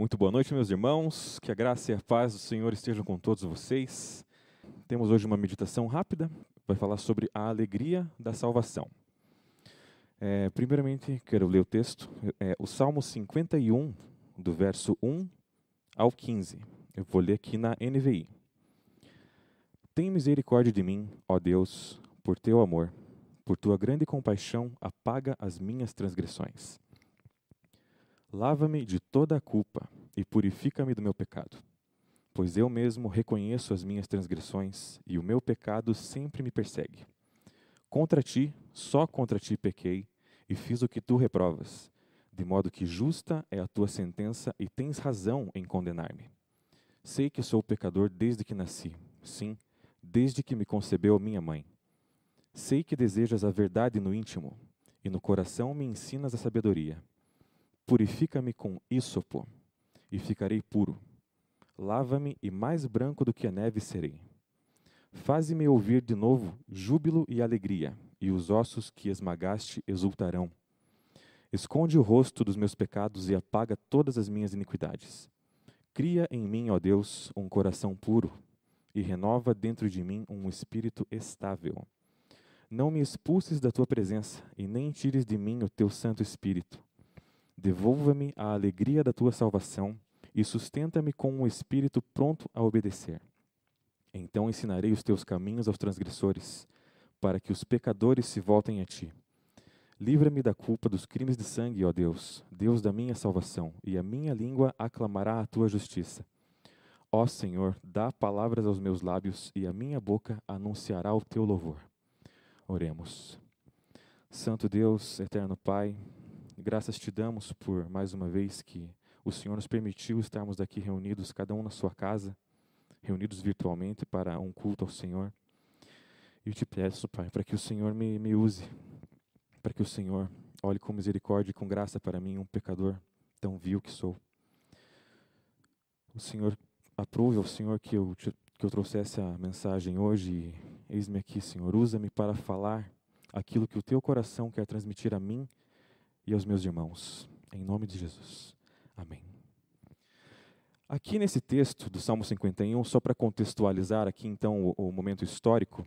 Muito boa noite, meus irmãos. Que a graça e a paz do Senhor estejam com todos vocês. Temos hoje uma meditação rápida, vai falar sobre a alegria da salvação. É, primeiramente, quero ler o texto, é, o Salmo 51, do verso 1 ao 15. Eu vou ler aqui na NVI. Tem misericórdia de mim, ó Deus, por teu amor, por tua grande compaixão, apaga as minhas transgressões. Lava-me de toda a culpa e purifica-me do meu pecado. Pois eu mesmo reconheço as minhas transgressões e o meu pecado sempre me persegue. Contra ti, só contra ti pequei e fiz o que tu reprovas, de modo que justa é a tua sentença e tens razão em condenar-me. Sei que sou pecador desde que nasci, sim, desde que me concebeu minha mãe. Sei que desejas a verdade no íntimo, e no coração me ensinas a sabedoria. Purifica-me com ísopo, e ficarei puro. Lava-me, e mais branco do que a neve serei. Faze-me ouvir de novo júbilo e alegria, e os ossos que esmagaste exultarão. Esconde o rosto dos meus pecados e apaga todas as minhas iniquidades. Cria em mim, ó Deus, um coração puro, e renova dentro de mim um espírito estável. Não me expulses da tua presença, e nem tires de mim o teu Santo Espírito. Devolva-me a alegria da tua salvação e sustenta-me com um espírito pronto a obedecer. Então ensinarei os teus caminhos aos transgressores, para que os pecadores se voltem a ti. Livra-me da culpa dos crimes de sangue, ó Deus, Deus da minha salvação, e a minha língua aclamará a tua justiça. Ó Senhor, dá palavras aos meus lábios, e a minha boca anunciará o teu louvor. Oremos. Santo Deus, eterno Pai, Graças te damos por mais uma vez que o Senhor nos permitiu estarmos aqui reunidos, cada um na sua casa, reunidos virtualmente para um culto ao Senhor. E eu te peço, Pai, para que o Senhor me, me use, para que o Senhor olhe com misericórdia e com graça para mim, um pecador tão vil que sou. O Senhor aprove ao Senhor que eu, que eu trouxesse a mensagem hoje. Eis-me aqui, Senhor. Usa-me para falar aquilo que o teu coração quer transmitir a mim e aos meus irmãos. Em nome de Jesus. Amém. Aqui nesse texto do Salmo 51, só para contextualizar aqui então o, o, momento histórico,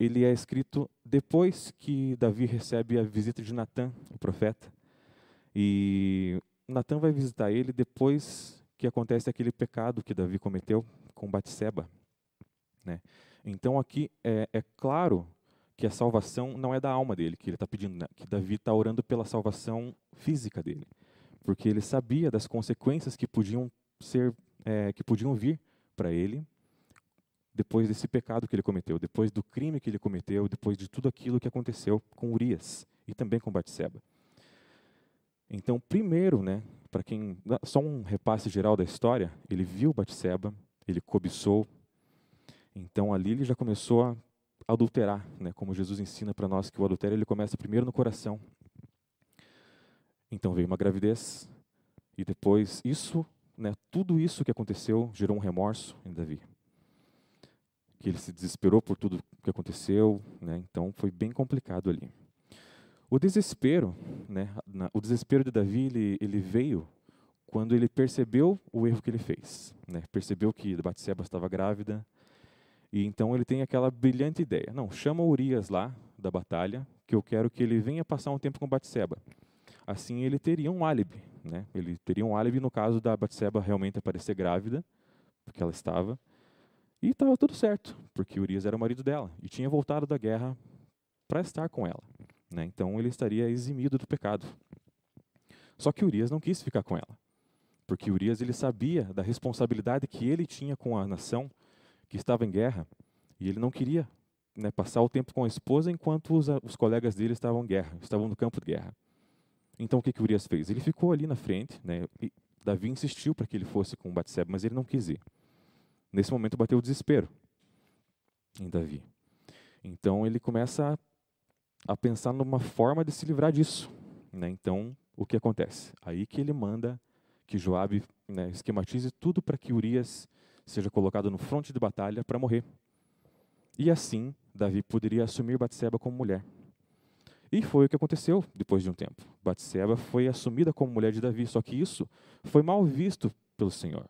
ele é escrito depois que Davi recebe a visita de Natã, o profeta. E Natã vai visitar ele depois que acontece aquele pecado que Davi cometeu com Batseba. Né? Então aqui é, é claro que a salvação não é da alma dele, que ele está pedindo, né? que Davi está orando pela salvação física dele, porque ele sabia das consequências que podiam ser, é, que podiam vir para ele depois desse pecado que ele cometeu, depois do crime que ele cometeu, depois de tudo aquilo que aconteceu com Urias e também com Batseba. Então, primeiro, né, para quem só um repasse geral da história, ele viu Batseba, ele cobiçou. Então ali ele já começou a adulterar, né? Como Jesus ensina para nós que o adultério ele começa primeiro no coração. Então veio uma gravidez e depois isso, né? Tudo isso que aconteceu gerou um remorso em Davi. Que ele se desesperou por tudo que aconteceu, né? Então foi bem complicado ali. O desespero, né? O desespero de Davi ele, ele veio quando ele percebeu o erro que ele fez, né? Percebeu que Batseba estava grávida, e então ele tem aquela brilhante ideia. Não, chama Urias lá da batalha, que eu quero que ele venha passar um tempo com Batseba. Assim ele teria um álibi, né? Ele teria um álibi no caso da Batseba realmente aparecer grávida, porque ela estava. E estava tudo certo, porque Urias era o marido dela e tinha voltado da guerra para estar com ela, né? Então ele estaria eximido do pecado. Só que Urias não quis ficar com ela, porque Urias ele sabia da responsabilidade que ele tinha com a nação que estava em guerra e ele não queria né, passar o tempo com a esposa enquanto os, os, colegas dele estavam em guerra, estavam no campo de guerra. Então o que, que Urias fez? Ele ficou ali na frente, né, Davi insistiu para que ele fosse com Batseba, mas ele não quis ir. Nesse momento bateu o desespero em Davi. Então ele começa a, a pensar numa forma de se livrar disso. Né? Então o que acontece? Aí que ele manda que Joabe né, esquematize tudo para que Urias seja colocado no fronte de batalha para morrer. E assim, Davi poderia assumir Batseba como mulher. E foi o que aconteceu depois de um tempo. Batseba foi assumida como mulher de Davi, só que isso foi mal visto pelo Senhor,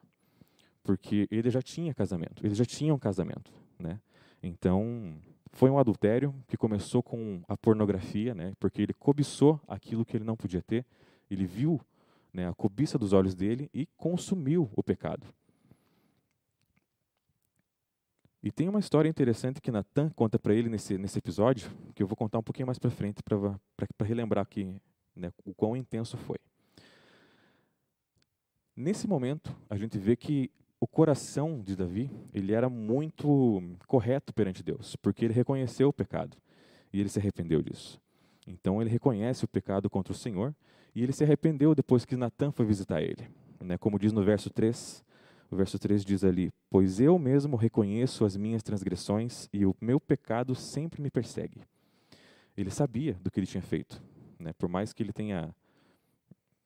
porque ele já tinha casamento, ele já tinha um casamento, né? Então foi um adultério que começou com a pornografia, né? Porque ele cobiçou aquilo que ele não podia ter, ele viu né, a cobiça dos olhos dele e consumiu o pecado. E tem uma história interessante que Natan conta para ele nesse, nesse episódio, que eu vou contar um pouquinho mais para frente para relembrar aqui né, o quão intenso foi. Nesse momento, a gente vê que o coração de Davi ele era muito correto perante Deus, porque ele reconheceu o pecado e ele se arrependeu disso. Então ele reconhece o pecado contra o Senhor e ele se arrependeu depois que Natan foi visitar ele. Né? Como diz no verso 3, o verso 3 diz ali: Pois eu mesmo reconheço as minhas transgressões e o meu pecado sempre me persegue. Ele sabia do que ele tinha feito. Né? Por mais que ele tenha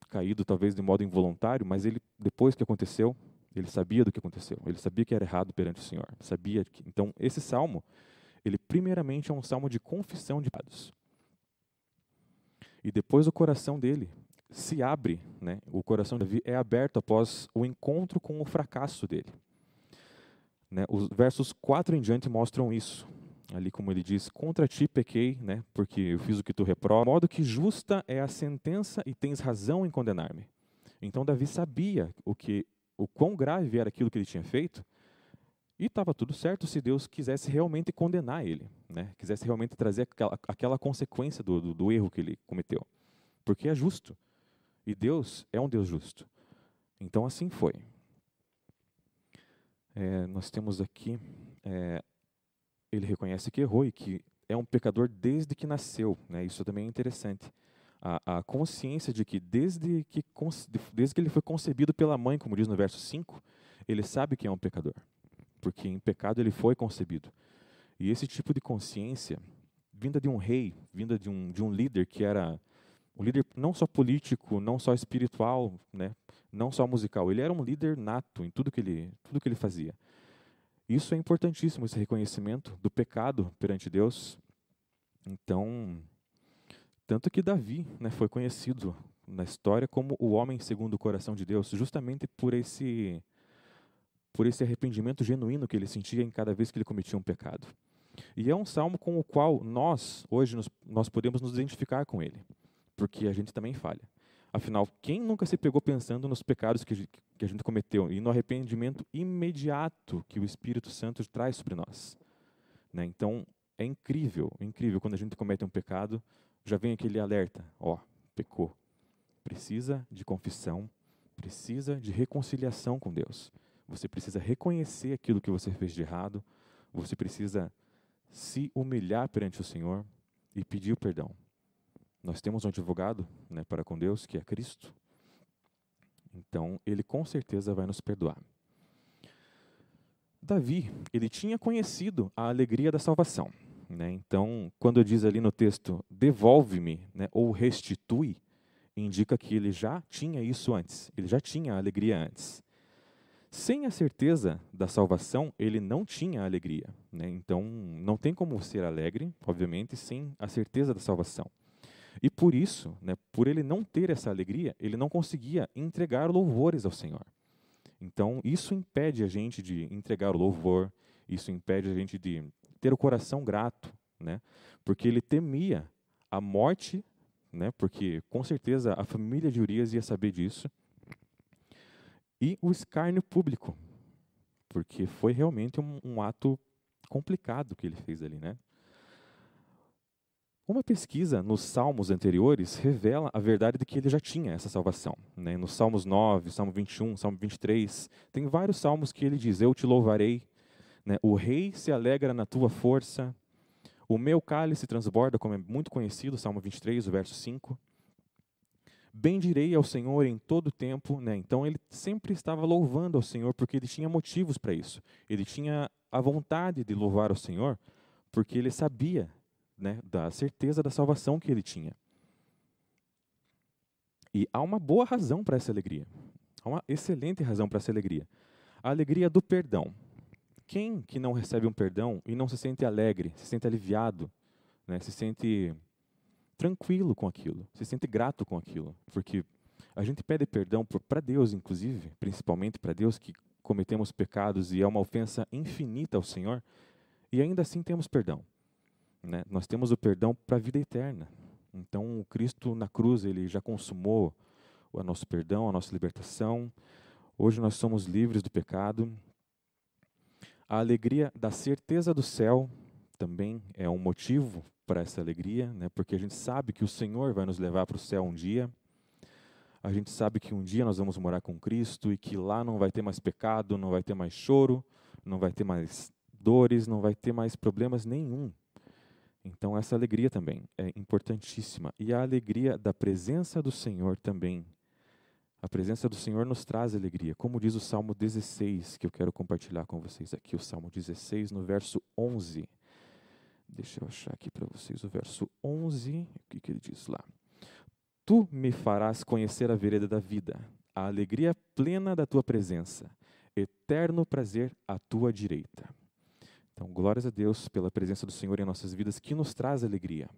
caído, talvez de modo involuntário, mas ele, depois que aconteceu, ele sabia do que aconteceu. Ele sabia que era errado perante o Senhor. Sabia que, então, esse salmo, ele primeiramente é um salmo de confissão de pecados. E depois o coração dele se abre, né? o coração de Davi é aberto após o encontro com o fracasso dele. Né? Os versos 4 em diante mostram isso. Ali como ele diz, contra ti pequei, né? porque eu fiz o que tu reprova, modo que justa é a sentença e tens razão em condenar-me. Então Davi sabia o que, o quão grave era aquilo que ele tinha feito, e estava tudo certo se Deus quisesse realmente condenar ele, né? quisesse realmente trazer aquela, aquela consequência do, do, do erro que ele cometeu. Porque é justo. E Deus é um Deus justo. Então assim foi. É, nós temos aqui, é, ele reconhece que errou e que é um pecador desde que nasceu. Né? Isso também é interessante. A, a, consciência de que desde que, desde que ele foi concebido pela mãe, como diz no verso 5, ele sabe que é um pecador. Porque em pecado ele foi concebido. E esse tipo de consciência, vinda de um rei, vinda de um, de um líder que era um líder não só político, não só espiritual, né, não só musical. Ele era um líder nato em tudo que ele, tudo que ele fazia. Isso é importantíssimo, esse reconhecimento do pecado perante Deus. Então, tanto que Davi né, foi conhecido na história como o homem segundo o coração de Deus, justamente por esse por esse arrependimento genuíno que ele sentia em cada vez que ele cometia um pecado. E é um salmo com o qual nós hoje nos, nós podemos nos identificar com ele porque a gente também falha. Afinal, quem nunca se pegou pensando nos pecados que, que a gente cometeu e no arrependimento imediato que o Espírito Santo traz sobre nós? Né? Então, é incrível, incrível quando a gente comete um pecado, já vem aquele alerta: ó, pecou. Precisa de confissão, precisa de reconciliação com Deus. Você precisa reconhecer aquilo que você fez de errado, você precisa se humilhar perante o Senhor e pedir o perdão. Nós temos um advogado né, para com Deus, que é Cristo. Então, ele com certeza vai nos perdoar. Davi, ele tinha conhecido a alegria da salvação. Né? Então, quando diz ali no texto, devolve-me né, ou restitui, indica que ele já tinha isso antes, ele já tinha a alegria antes. Sem a certeza da salvação, ele não tinha alegria. Né? Então, não tem como ser alegre, obviamente, sem a certeza da salvação. E por isso, né, por ele não ter essa alegria, ele não conseguia entregar louvores ao Senhor. Então, isso impede a gente de entregar o louvor, isso impede a gente de ter o coração grato, né? Porque ele temia a morte, né? Porque com certeza a família de Urias ia saber disso. E o escárnio público, porque foi realmente um, um ato complicado que ele fez ali, né? Uma pesquisa nos salmos anteriores revela a verdade de que ele já tinha essa salvação. Né? Nos Salmos 9, Salmo 21, Salmo 23, tem vários salmos que ele diz: Eu te louvarei, né? o rei se alegra na tua força, o meu cálice transborda, como é muito conhecido, Salmo 23, o verso 5. Bendirei ao Senhor em todo tempo. Né? Então ele sempre estava louvando ao Senhor porque ele tinha motivos para isso. Ele tinha a vontade de louvar ao Senhor porque ele sabia né, da certeza da salvação que ele tinha. E há uma boa razão para essa alegria. Há uma excelente razão para essa alegria. A alegria do perdão. Quem que não recebe um perdão e não se sente alegre, se sente aliviado, né, se sente tranquilo com aquilo, se sente grato com aquilo, porque a gente pede perdão para Deus, inclusive, principalmente para Deus, que cometemos pecados e é uma ofensa infinita ao Senhor, e ainda assim temos perdão. Né? Nós temos o perdão para a vida eterna. Então, o Cristo na cruz, ele já consumou o nosso perdão, a nossa libertação. Hoje nós somos livres do pecado. A alegria da certeza do céu também é um motivo para essa alegria, né? porque a gente sabe que o Senhor vai nos levar para o céu um dia. A gente sabe que um dia nós vamos morar com Cristo e que lá não vai ter mais pecado, não vai ter mais choro, não vai ter mais dores, não vai ter mais problemas nenhum. Então, essa alegria também é importantíssima. E a alegria da presença do Senhor também. A presença do Senhor nos traz alegria. Como diz o Salmo 16, que eu quero compartilhar com vocês aqui, o Salmo 16, no verso 11. Deixa eu achar aqui para vocês o verso 11. O que, que ele diz lá? Tu me farás conhecer a vereda da vida, a alegria plena da tua presença, eterno prazer à tua direita. Então, glórias a Deus pela presença do Senhor em nossas vidas, que nos traz alegria.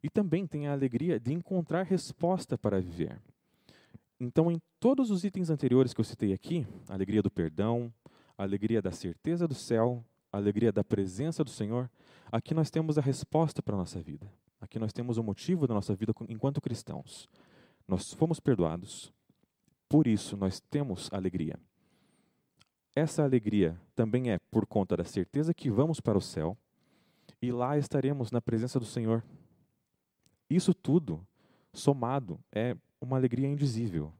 E também tem a alegria de encontrar resposta para viver. Então, em todos os itens anteriores que eu citei aqui, a alegria do perdão, a alegria da certeza do céu, a alegria da presença do Senhor, aqui nós temos a resposta para a nossa vida. Aqui nós temos o motivo da nossa vida enquanto cristãos. Nós fomos perdoados, por isso nós temos alegria. Essa alegria também é por conta da certeza que vamos para o céu e lá estaremos na presença do Senhor. Isso tudo, somado, é uma alegria indizível,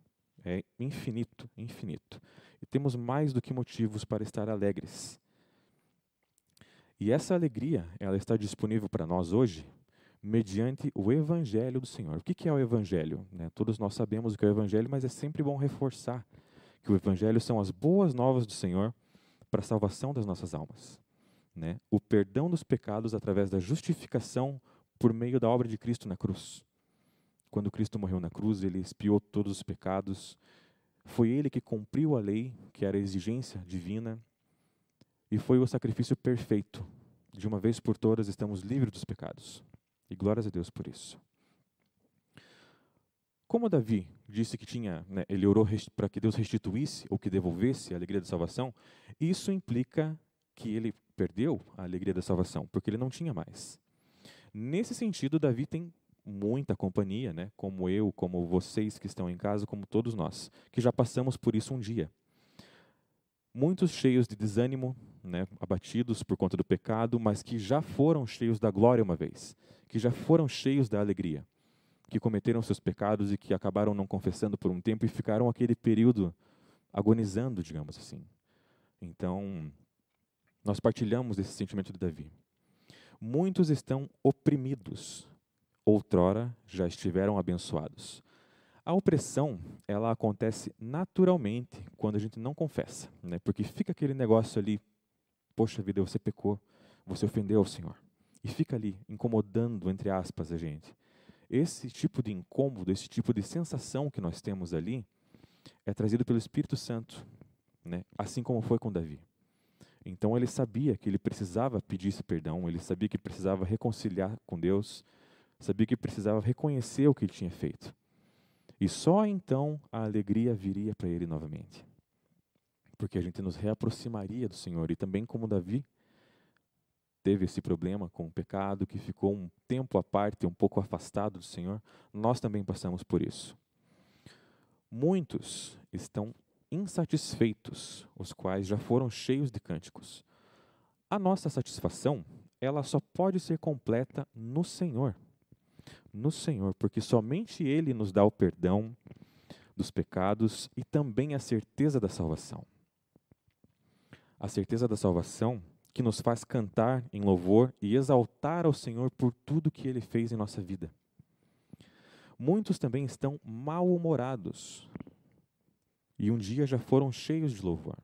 é infinito, infinito. E temos mais do que motivos para estar alegres. E essa alegria, ela está disponível para nós hoje mediante o Evangelho do Senhor. O que é o Evangelho? Né? Todos nós sabemos o que é o Evangelho, mas é sempre bom reforçar que o Evangelho são as boas novas do Senhor para a salvação das nossas almas. Né? O perdão dos pecados através da justificação por meio da obra de Cristo na cruz. Quando Cristo morreu na cruz, ele expiou todos os pecados. Foi ele que cumpriu a lei, que era a exigência divina, e foi o sacrifício perfeito. De uma vez por todas, estamos livres dos pecados. E glórias a Deus por isso. Como Davi disse que tinha, né, ele orou para que Deus restituísse ou que devolvesse a alegria da salvação, isso implica que ele perdeu a alegria da salvação, porque ele não tinha mais. Nesse sentido, Davi tem muita companhia, né, como eu, como vocês que estão em casa, como todos nós, que já passamos por isso um dia. Muitos cheios de desânimo, né, abatidos por conta do pecado, mas que já foram cheios da glória uma vez, que já foram cheios da alegria que cometeram seus pecados e que acabaram não confessando por um tempo e ficaram aquele período agonizando, digamos assim. Então, nós partilhamos esse sentimento de Davi. Muitos estão oprimidos, outrora já estiveram abençoados. A opressão, ela acontece naturalmente quando a gente não confessa, né? Porque fica aquele negócio ali, poxa vida, você pecou, você ofendeu ao Senhor. E fica ali incomodando entre aspas a gente esse tipo de incômodo, esse tipo de sensação que nós temos ali, é trazido pelo Espírito Santo, né? assim como foi com Davi. Então ele sabia que ele precisava pedir esse perdão, ele sabia que precisava reconciliar com Deus, sabia que precisava reconhecer o que ele tinha feito. E só então a alegria viria para ele novamente. Porque a gente nos reaproximaria do Senhor. E também, como Davi, teve esse problema com o pecado, que ficou um tempo à parte, um pouco afastado do Senhor, nós também passamos por isso. Muitos estão insatisfeitos, os quais já foram cheios de cânticos. A nossa satisfação, ela só pode ser completa no Senhor. No Senhor, porque somente Ele nos dá o perdão dos pecados e também a certeza da salvação. A certeza da salvação que nos faz cantar em louvor e exaltar ao Senhor por tudo que Ele fez em nossa vida. Muitos também estão mal-humorados e um dia já foram cheios de louvor.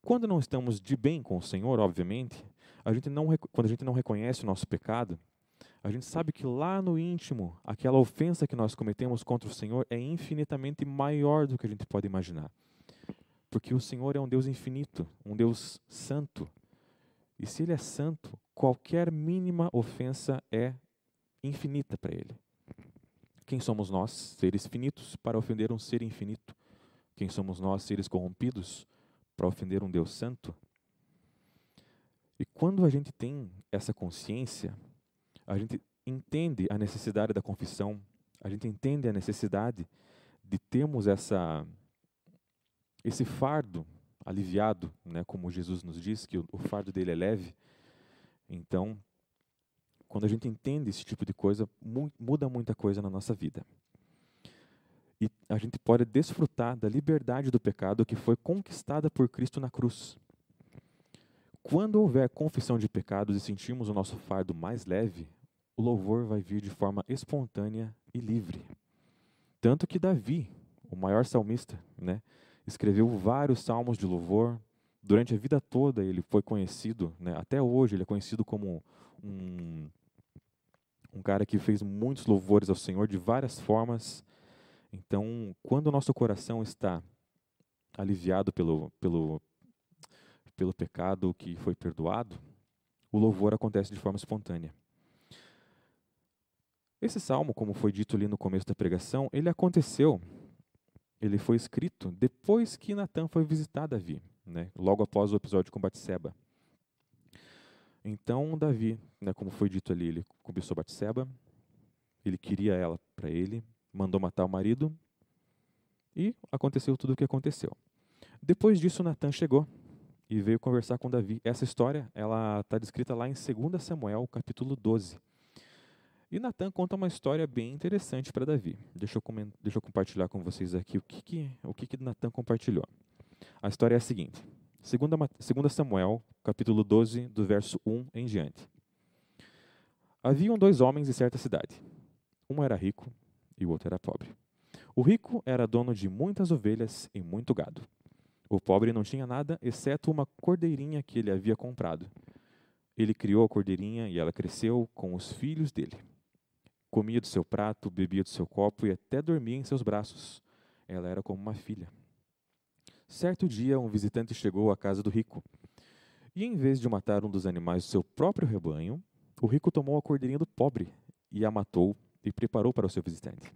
Quando não estamos de bem com o Senhor, obviamente, a gente não, quando a gente não reconhece o nosso pecado, a gente sabe que lá no íntimo, aquela ofensa que nós cometemos contra o Senhor é infinitamente maior do que a gente pode imaginar. Porque o Senhor é um Deus infinito, um Deus santo, e se ele é santo, qualquer mínima ofensa é infinita para ele. Quem somos nós, seres finitos, para ofender um ser infinito? Quem somos nós, seres corrompidos, para ofender um Deus santo? E quando a gente tem essa consciência, a gente entende a necessidade da confissão, a gente entende a necessidade de termos essa esse fardo aliviado, né, como Jesus nos diz que o, fardo dele é leve. Então, quando a gente entende esse tipo de coisa, mu muda muita coisa na nossa vida. E a gente pode desfrutar da liberdade do pecado que foi conquistada por Cristo na cruz. Quando houver confissão de pecados e sentirmos o nosso fardo mais leve, o louvor vai vir de forma espontânea e livre. Tanto que Davi, o maior salmista, né, escreveu vários salmos de louvor. Durante a vida toda ele foi conhecido, né, até hoje ele é conhecido como um, um cara que fez muitos louvores ao Senhor de várias formas. Então, quando o nosso coração está aliviado pelo, pelo, pelo pecado que foi perdoado, o louvor acontece de forma espontânea. Esse salmo, como foi dito ali no começo da pregação, ele aconteceu, ele foi escrito depois que Natan foi visitar Davi, né, logo após o episódio com Batseba. Então Davi, né, como foi dito ali, ele cobiçou Batseba, ele queria ela para ele, mandou matar o marido e aconteceu tudo o que aconteceu. Depois disso, Natan chegou e veio conversar com Davi. Essa história ela está descrita lá em 2 Samuel, capítulo 12. E Natan conta uma história bem interessante para Davi. Deixa eu, deixa eu, compartilhar com vocês aqui o que, que, o que, que Natan compartilhou. A história é a seguinte. 2 Samuel, capítulo 12, do verso 1 em diante. Haviam dois homens em certa cidade. Um era rico e o outro era pobre. O rico era dono de muitas ovelhas e muito gado. O pobre não tinha nada, exceto uma cordeirinha que ele havia comprado. Ele criou a cordeirinha e ela cresceu com os filhos dele. Comia do seu prato, bebia do seu copo e até dormia em seus braços. Ela era como uma filha. Certo dia, um visitante chegou à casa do rico. E em vez de matar um dos animais do seu próprio rebanho, o rico tomou a cordeirinha do pobre e a matou e preparou para o seu visitante.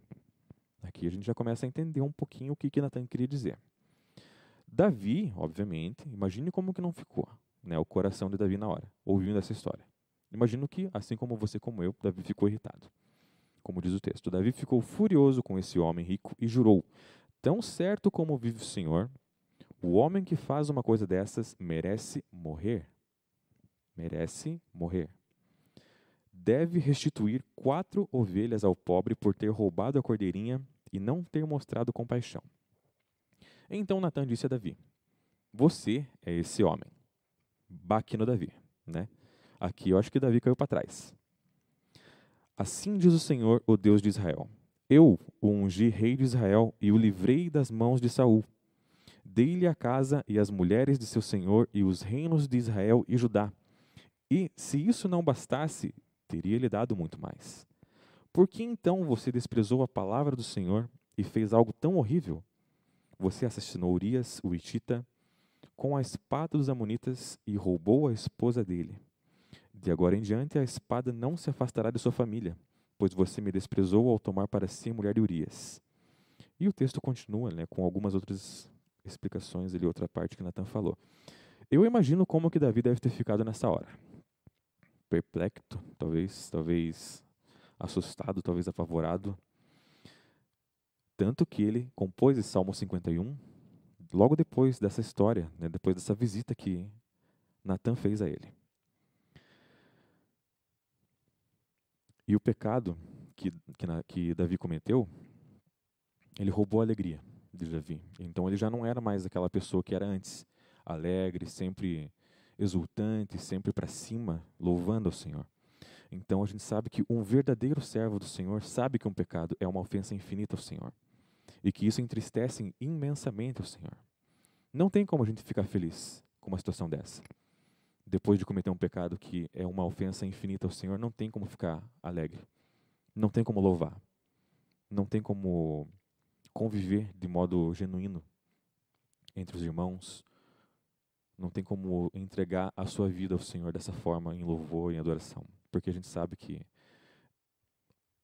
Aqui a gente já começa a entender um pouquinho o que, que Natan queria dizer. Davi, obviamente, imagine como que não ficou né, o coração de Davi na hora, ouvindo essa história. Imagino que, assim como você como eu, Davi ficou irritado como diz o texto. Davi ficou furioso com esse homem rico e jurou: Tão certo como vive o Senhor, o homem que faz uma coisa dessas merece morrer. Merece morrer. Deve restituir quatro ovelhas ao pobre por ter roubado a cordeirinha e não ter mostrado compaixão. Então Natan disse a Davi: Você é esse homem. Baque no Davi, né? Aqui eu acho que Davi caiu para trás. Assim diz o Senhor, o Deus de Israel: Eu o ungi rei de Israel e o livrei das mãos de Saul. Dei-lhe a casa e as mulheres de seu senhor e os reinos de Israel e Judá. E, se isso não bastasse, teria-lhe dado muito mais. Por que então você desprezou a palavra do Senhor e fez algo tão horrível? Você assassinou Urias, o Itita, com a espada dos Amonitas e roubou a esposa dele. De agora em diante, a espada não se afastará de sua família, pois você me desprezou ao tomar para si a mulher de Urias. E o texto continua né, com algumas outras explicações ali, outra parte que Natan falou. Eu imagino como que Davi deve ter ficado nessa hora. Perplexo, talvez, talvez assustado, talvez apavorado. Tanto que ele compôs esse Salmo 51 logo depois dessa história, né, depois dessa visita que Natan fez a ele. E o pecado que, que, na, que Davi cometeu, ele roubou a alegria de Davi. Então ele já não era mais aquela pessoa que era antes, alegre, sempre exultante, sempre para cima, louvando ao Senhor. Então a gente sabe que um verdadeiro servo do Senhor sabe que um pecado é uma ofensa infinita ao Senhor e que isso entristece imensamente o Senhor. Não tem como a gente ficar feliz com uma situação dessa depois de cometer um pecado que é uma ofensa infinita ao Senhor, não tem como ficar alegre. Não tem como louvar. Não tem como conviver de modo genuíno entre os irmãos. Não tem como entregar a sua vida ao Senhor dessa forma, em louvor e adoração. Porque a gente sabe que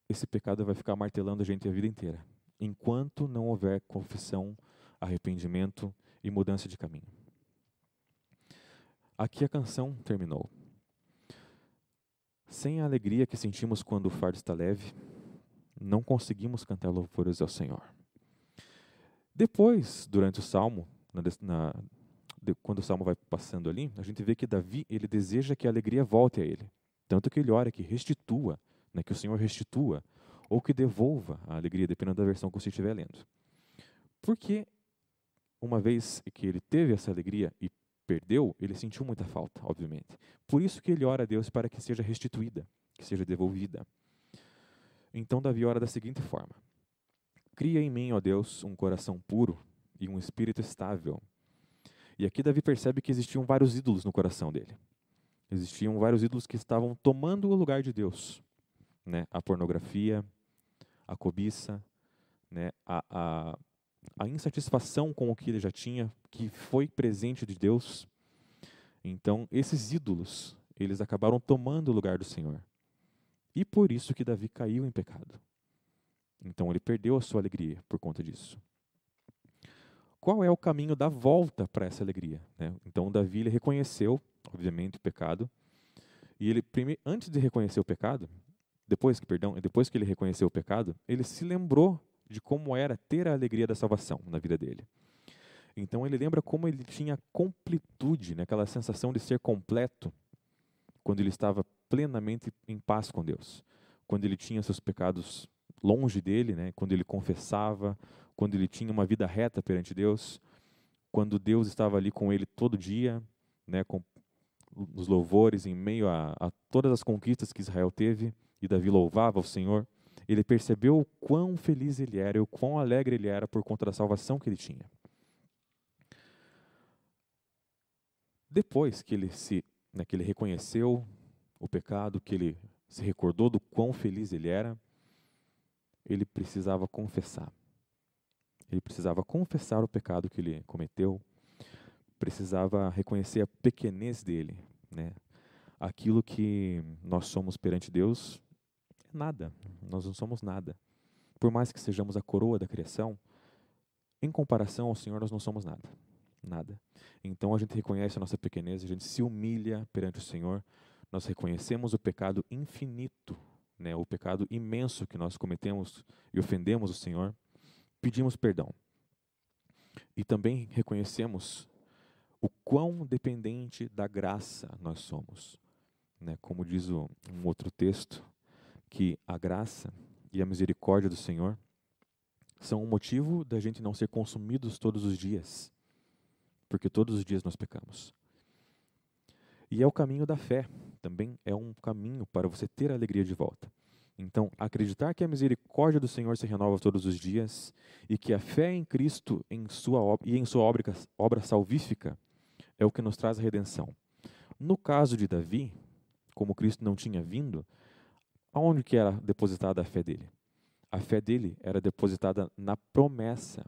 esse pecado vai ficar martelando a gente a vida inteira, enquanto não houver confissão, arrependimento e mudança de caminho. Aqui a canção terminou. Sem a alegria que sentimos quando o fardo está leve, não conseguimos cantar louvores ao Senhor. Depois, durante o salmo, na, na, de, quando o salmo vai passando ali, a gente vê que Davi ele deseja que a alegria volte a ele, tanto que ele ora que restitua, né, que o Senhor restitua ou que devolva a alegria, dependendo da versão que você estiver lendo. Porque uma vez que ele teve essa alegria e perdeu, ele sentiu muita falta, obviamente. Por isso que ele ora a Deus para que seja restituída, que seja devolvida. Então Davi ora da seguinte forma: Cria em mim, ó Deus, um coração puro e um espírito estável. E aqui Davi percebe que existiam vários ídolos no coração dele. Existiam vários ídolos que estavam tomando o lugar de Deus. Né? A pornografia, a cobiça, né? a, a, a insatisfação com o que ele já tinha, que foi presente de Deus. Então, esses ídolos, eles acabaram tomando o lugar do Senhor. E por isso que Davi caiu em pecado. Então, ele perdeu a sua alegria por conta disso. Qual é o caminho da volta para essa alegria? Né? Então, Davi ele reconheceu, obviamente, o pecado. E ele, antes de reconhecer o pecado, depois que, perdão, depois que ele reconheceu o pecado, ele se lembrou de como era ter a alegria da salvação na vida dele. Então ele lembra como ele tinha completude, né, aquela sensação de ser completo, quando ele estava plenamente em paz com Deus, quando ele tinha seus pecados longe dele, né, quando ele confessava, quando ele tinha uma vida reta perante Deus, quando Deus estava ali com ele todo dia, né, com os louvores em meio a, a todas as conquistas que Israel teve, e Davi louvava o Senhor, ele percebeu o quão feliz ele era o quão alegre ele era por conta da salvação que ele tinha. Depois que ele se, né, que ele reconheceu o pecado, que ele se recordou do quão feliz ele era, ele precisava confessar. Ele precisava confessar o pecado que ele cometeu, precisava reconhecer a pequenez dele, né? Aquilo que nós somos perante Deus nada. Nós não somos nada. Por mais que sejamos a coroa da criação, em comparação ao Senhor, nós não somos nada. Nada. Então a gente reconhece a nossa pequenez, a gente se humilha perante o Senhor, nós reconhecemos o pecado infinito, né, o pecado imenso que nós cometemos e ofendemos o Senhor, pedimos perdão. E também reconhecemos o quão dependente da graça nós somos. Né, como diz o, um outro texto, que a graça e a misericórdia do Senhor são o motivo da gente não ser consumidos todos os dias, porque todos os dias nós pecamos. E é o caminho da fé, também é um caminho para você ter a alegria de volta. Então, acreditar que a misericórdia do Senhor se renova todos os dias e que a fé em Cristo em sua e em sua obra, obra salvífica é o que nos traz a redenção. No caso de Davi, como Cristo não tinha vindo, Aonde que era depositada a fé dele? A fé dele era depositada na promessa,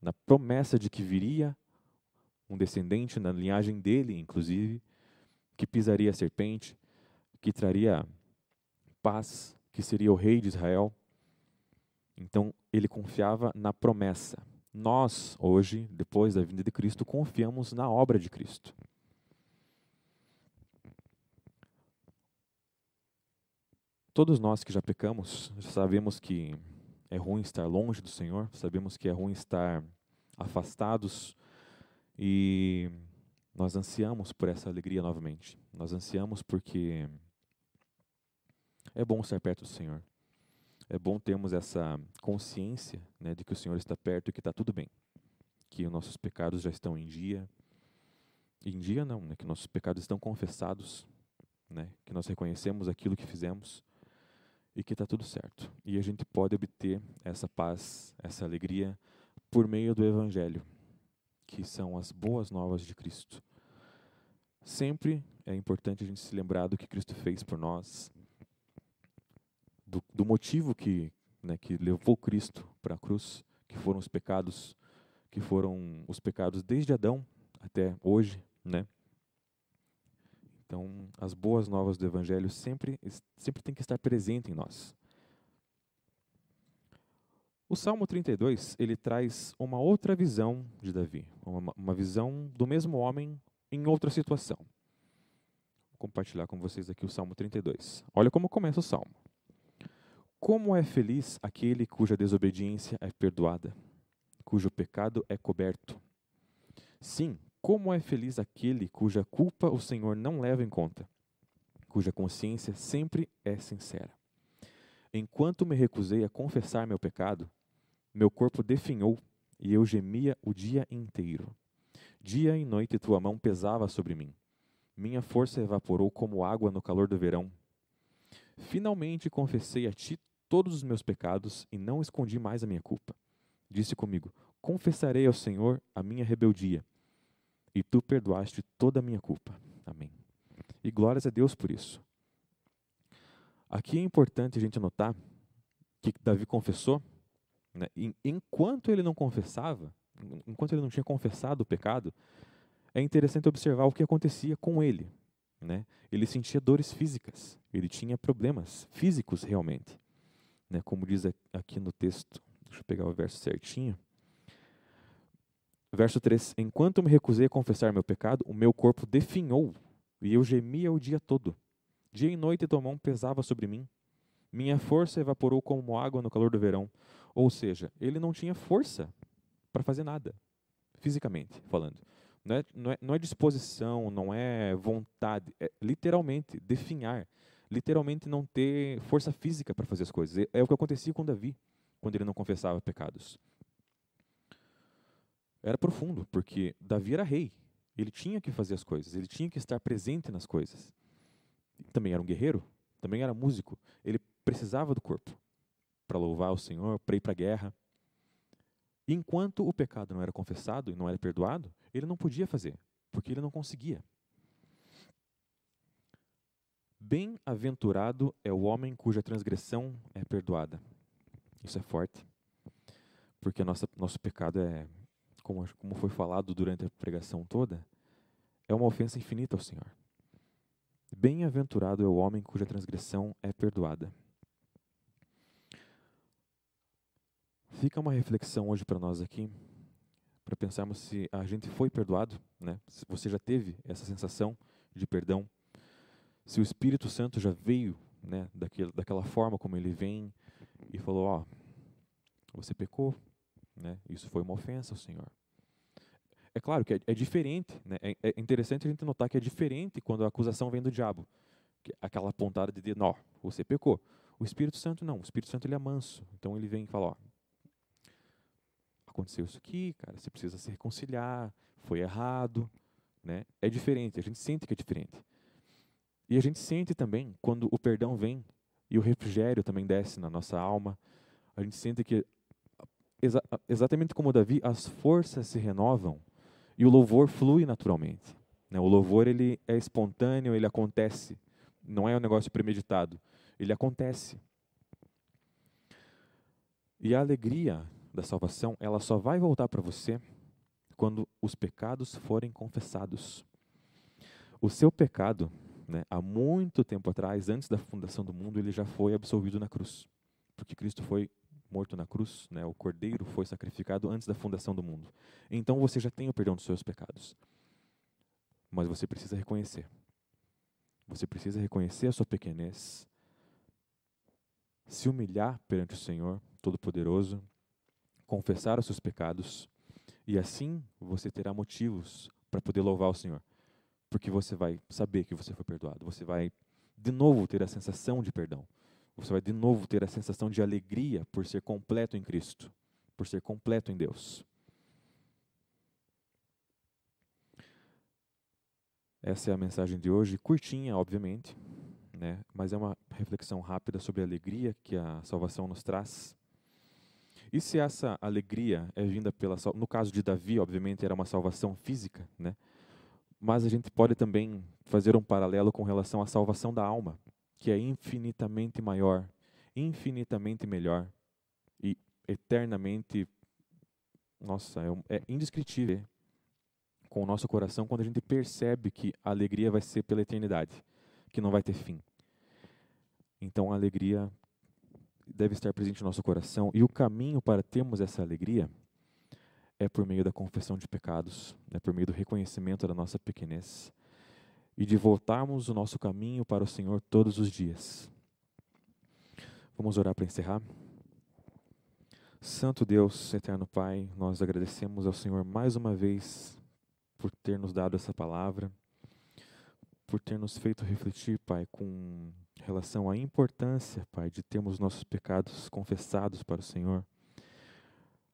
na promessa de que viria um descendente na linhagem dele, inclusive, que pisaria a serpente, que traria paz, que seria o rei de Israel. Então, ele confiava na promessa. Nós, hoje, depois da vinda de Cristo, confiamos na obra de Cristo. Todos nós que já pecamos, sabemos que é ruim estar longe do Senhor, sabemos que é ruim estar afastados e nós ansiamos por essa alegria novamente. Nós ansiamos porque é bom estar perto do Senhor. É bom termos essa consciência né, de que o Senhor está perto e que está tudo bem. Que os nossos pecados já estão em dia. Em dia não, né, que nossos pecados estão confessados. Né, que nós reconhecemos aquilo que fizemos e que está tudo certo. E a gente pode obter essa paz, essa alegria por meio do Evangelho, que são as boas novas de Cristo. Sempre é importante a gente se lembrar do que Cristo fez por nós, do, do motivo que, né, que levou Cristo para a cruz, que foram os pecados, que foram os pecados desde Adão até hoje, né? Então, as boas novas do Evangelho sempre, sempre tem que estar presente em nós. O Salmo 32, ele traz uma outra visão de Davi, uma, uma visão do mesmo homem em outra situação. Vou compartilhar com vocês aqui o Salmo 32. Olha como começa o Salmo. Como é feliz aquele cuja desobediência é perdoada, cujo pecado é coberto. Sim, como é feliz aquele cuja culpa o Senhor não leva em conta, cuja consciência sempre é sincera. Enquanto me recusei a confessar meu pecado, meu corpo definhou e eu gemia o dia inteiro. Dia e noite tua mão pesava sobre mim. Minha força evaporou como água no calor do verão. Finalmente confessei a ti todos os meus pecados e não escondi mais a minha culpa. Disse comigo: Confessarei ao Senhor a minha rebeldia, e tu perdoaste toda a minha culpa. Amém. E glórias a Deus por isso. Aqui é importante a gente notar que Davi confessou, né, enquanto ele não confessava, enquanto ele não tinha confessado o pecado, é interessante observar o que acontecia com ele. Né? Ele sentia dores físicas, ele tinha problemas físicos realmente. Né? Como diz aqui no texto, deixa eu pegar o verso certinho. Verso 3: Enquanto me recusei a confessar meu pecado, o meu corpo definhou e eu gemia o dia todo. Dia e noite tua mão pesava sobre mim. Minha força evaporou como água no calor do verão. Ou seja, ele não tinha força para fazer nada, fisicamente falando. Não é, não, é, não é disposição, não é vontade, é literalmente definhar. Literalmente não ter força física para fazer as coisas. É, é o que acontecia com Davi, quando ele não confessava pecados. Era profundo, porque Davi era rei. Ele tinha que fazer as coisas, ele tinha que estar presente nas coisas. Também era um guerreiro, também era músico. Ele precisava do corpo para louvar o Senhor, para ir para a guerra. Enquanto o pecado não era confessado e não era perdoado, ele não podia fazer, porque ele não conseguia. Bem-aventurado é o homem cuja transgressão é perdoada. Isso é forte, porque nossa, nosso pecado é, como, como foi falado durante a pregação toda, é uma ofensa infinita ao Senhor. Bem-aventurado é o homem cuja transgressão é perdoada. Fica uma reflexão hoje para nós aqui, para pensarmos se a gente foi perdoado, né? Se você já teve essa sensação de perdão, se o Espírito Santo já veio, né, daquele, daquela forma como ele vem e falou, ó, você pecou, né? Isso foi uma ofensa ao Senhor. É claro que é, é diferente, né? É, é, interessante a gente notar que é diferente quando a acusação vem do diabo, que aquela pontada de dedo, você pecou. O Espírito Santo não, o Espírito Santo ele é manso, então ele vem e fala, ó, aconteceu isso aqui, cara, você precisa se reconciliar, foi errado, né? É diferente, a gente sente que é diferente. E a gente sente também quando o perdão vem e o refrigério também desce na nossa alma. A gente sente que exa exatamente como Davi, as forças se renovam e o louvor flui naturalmente. Né? O louvor ele é espontâneo, ele acontece, não é um negócio premeditado, ele acontece. E a alegria da salvação, ela só vai voltar para você quando os pecados forem confessados. O seu pecado, né, há muito tempo atrás, antes da fundação do mundo, ele já foi absolvido na cruz. Porque Cristo foi morto na cruz, né, o cordeiro foi sacrificado antes da fundação do mundo. Então você já tem o perdão dos seus pecados. Mas você precisa reconhecer. Você precisa reconhecer a sua pequenez, se humilhar perante o Senhor Todo-Poderoso confessar os seus pecados, e assim você terá motivos para poder louvar o Senhor. Porque você vai saber que você foi perdoado. Você vai de novo ter a sensação de perdão. Você vai de novo ter a sensação de alegria por ser completo em Cristo, por ser completo em Deus. Essa é a mensagem de hoje, curtinha, obviamente, né? mas é uma reflexão rápida sobre a alegria que a salvação nos traz. E se essa alegria é vinda pela no caso de Davi, obviamente era uma salvação física, né? Mas a gente pode também fazer um paralelo com relação à salvação da alma, que é infinitamente maior, infinitamente melhor e eternamente nossa, é, é indescritível com o nosso coração quando a gente percebe que a alegria vai ser pela eternidade, que não vai ter fim. Então a alegria deve estar presente no nosso coração. E o caminho para termos essa alegria é por meio da confissão de pecados, é por meio do reconhecimento da nossa pequenez e de voltarmos o nosso caminho para o Senhor todos os dias. Vamos orar para encerrar? Santo Deus, eterno Pai, nós agradecemos ao Senhor mais uma vez por ter nos dado essa palavra, por ter nos feito refletir, Pai, com relação à importância, Pai, de termos nossos pecados confessados para o Senhor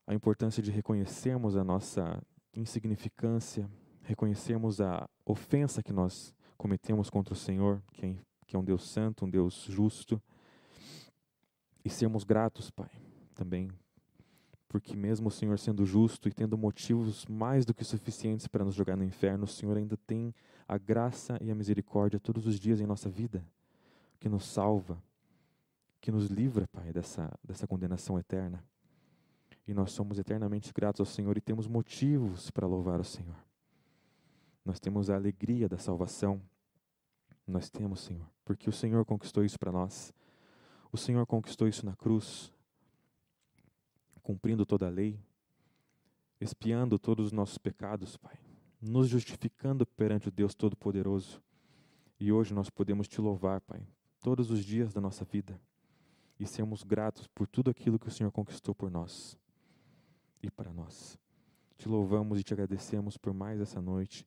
a importância de reconhecermos a nossa insignificância, reconhecermos a ofensa que nós cometemos contra o Senhor, que é, que é um Deus santo, um Deus justo, e sermos gratos, Pai, também, porque mesmo o Senhor sendo justo e tendo motivos mais do que suficientes para nos jogar no inferno, o Senhor ainda tem a graça e a misericórdia todos os dias em nossa vida, que nos salva, que nos livra, Pai, dessa, dessa condenação eterna. E nós somos eternamente gratos ao Senhor e temos motivos para louvar o Senhor. Nós temos a alegria da salvação. Nós temos, Senhor, porque o Senhor conquistou isso para nós. O Senhor conquistou isso na cruz, cumprindo toda a lei, expiando todos os nossos pecados, Pai, nos justificando perante o Deus Todo-Poderoso. E hoje nós podemos te louvar, Pai, todos os dias da nossa vida e sermos gratos por tudo aquilo que o Senhor conquistou por nós e para nós. Te louvamos e te agradecemos por mais essa noite.